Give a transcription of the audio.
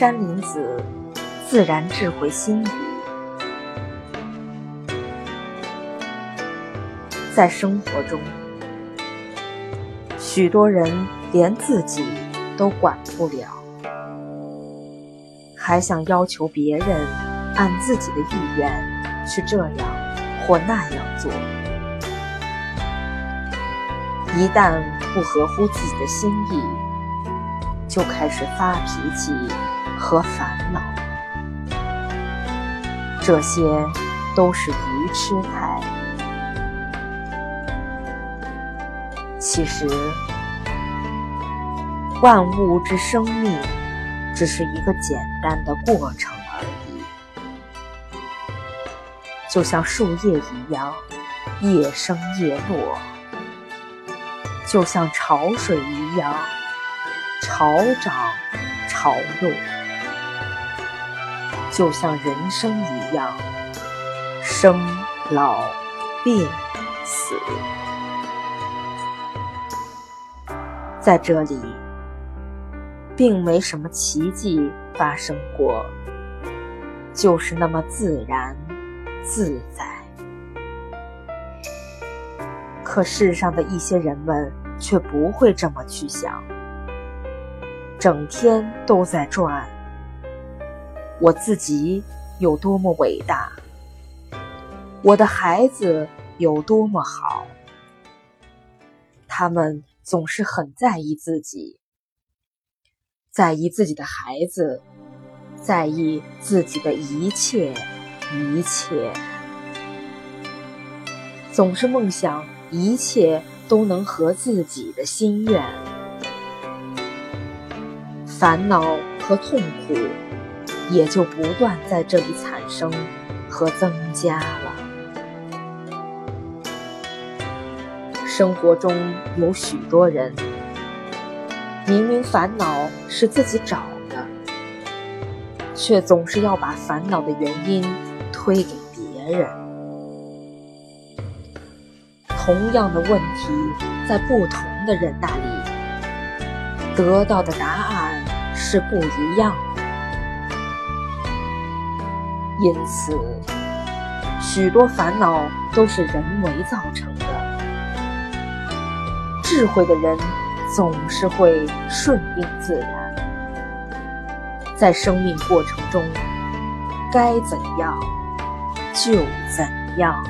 山林子自然智慧心语，在生活中，许多人连自己都管不了，还想要求别人按自己的意愿去这样或那样做。一旦不合乎自己的心意，就开始发脾气和烦恼，这些都是愚痴态。其实，万物之生命只是一个简单的过程而已，就像树叶一样，叶生叶落。就像潮水一样，潮涨潮落；就像人生一样，生老病死。在这里，并没什么奇迹发生过，就是那么自然自在。可世上的一些人们却不会这么去想，整天都在转。我自己有多么伟大，我的孩子有多么好，他们总是很在意自己，在意自己的孩子，在意自己的一切一切，总是梦想。一切都能合自己的心愿，烦恼和痛苦也就不断在这里产生和增加了。生活中有许多人，明明烦恼是自己找的，却总是要把烦恼的原因推给别人。同样的问题，在不同的人那里得到的答案是不一样的。因此，许多烦恼都是人为造成的。智慧的人总是会顺应自然，在生命过程中该怎样就怎样。